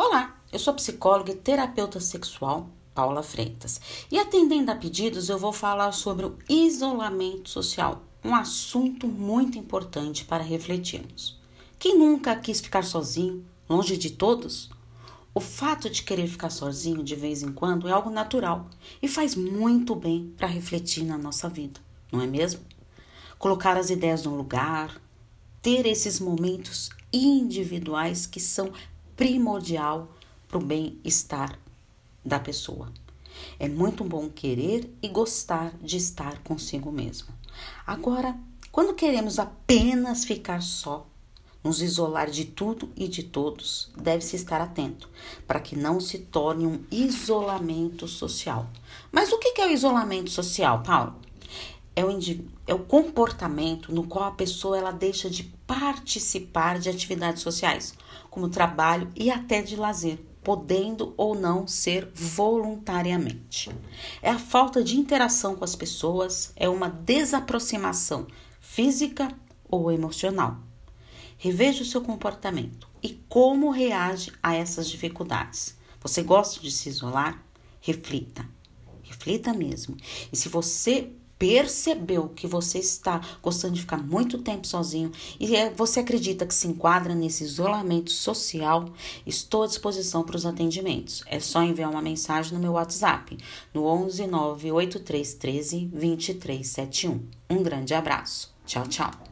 Olá, eu sou psicóloga e terapeuta sexual Paula Freitas. E atendendo a pedidos, eu vou falar sobre o isolamento social, um assunto muito importante para refletirmos. Quem nunca quis ficar sozinho, longe de todos? O fato de querer ficar sozinho de vez em quando é algo natural e faz muito bem para refletir na nossa vida, não é mesmo? Colocar as ideias no lugar, ter esses momentos individuais que são primordial para o bem-estar da pessoa. É muito bom querer e gostar de estar consigo mesmo. Agora, quando queremos apenas ficar só, nos isolar de tudo e de todos, deve-se estar atento para que não se torne um isolamento social. Mas o que é o isolamento social, Paulo? É o, é o comportamento no qual a pessoa ela deixa de participar de atividades sociais, como trabalho e até de lazer, podendo ou não ser voluntariamente. É a falta de interação com as pessoas, é uma desaproximação física ou emocional. Reveja o seu comportamento e como reage a essas dificuldades. Você gosta de se isolar? Reflita. Reflita mesmo. E se você percebeu que você está gostando de ficar muito tempo sozinho e é, você acredita que se enquadra nesse isolamento social, estou à disposição para os atendimentos. É só enviar uma mensagem no meu WhatsApp no 11 98313 2371. Um grande abraço. Tchau, tchau.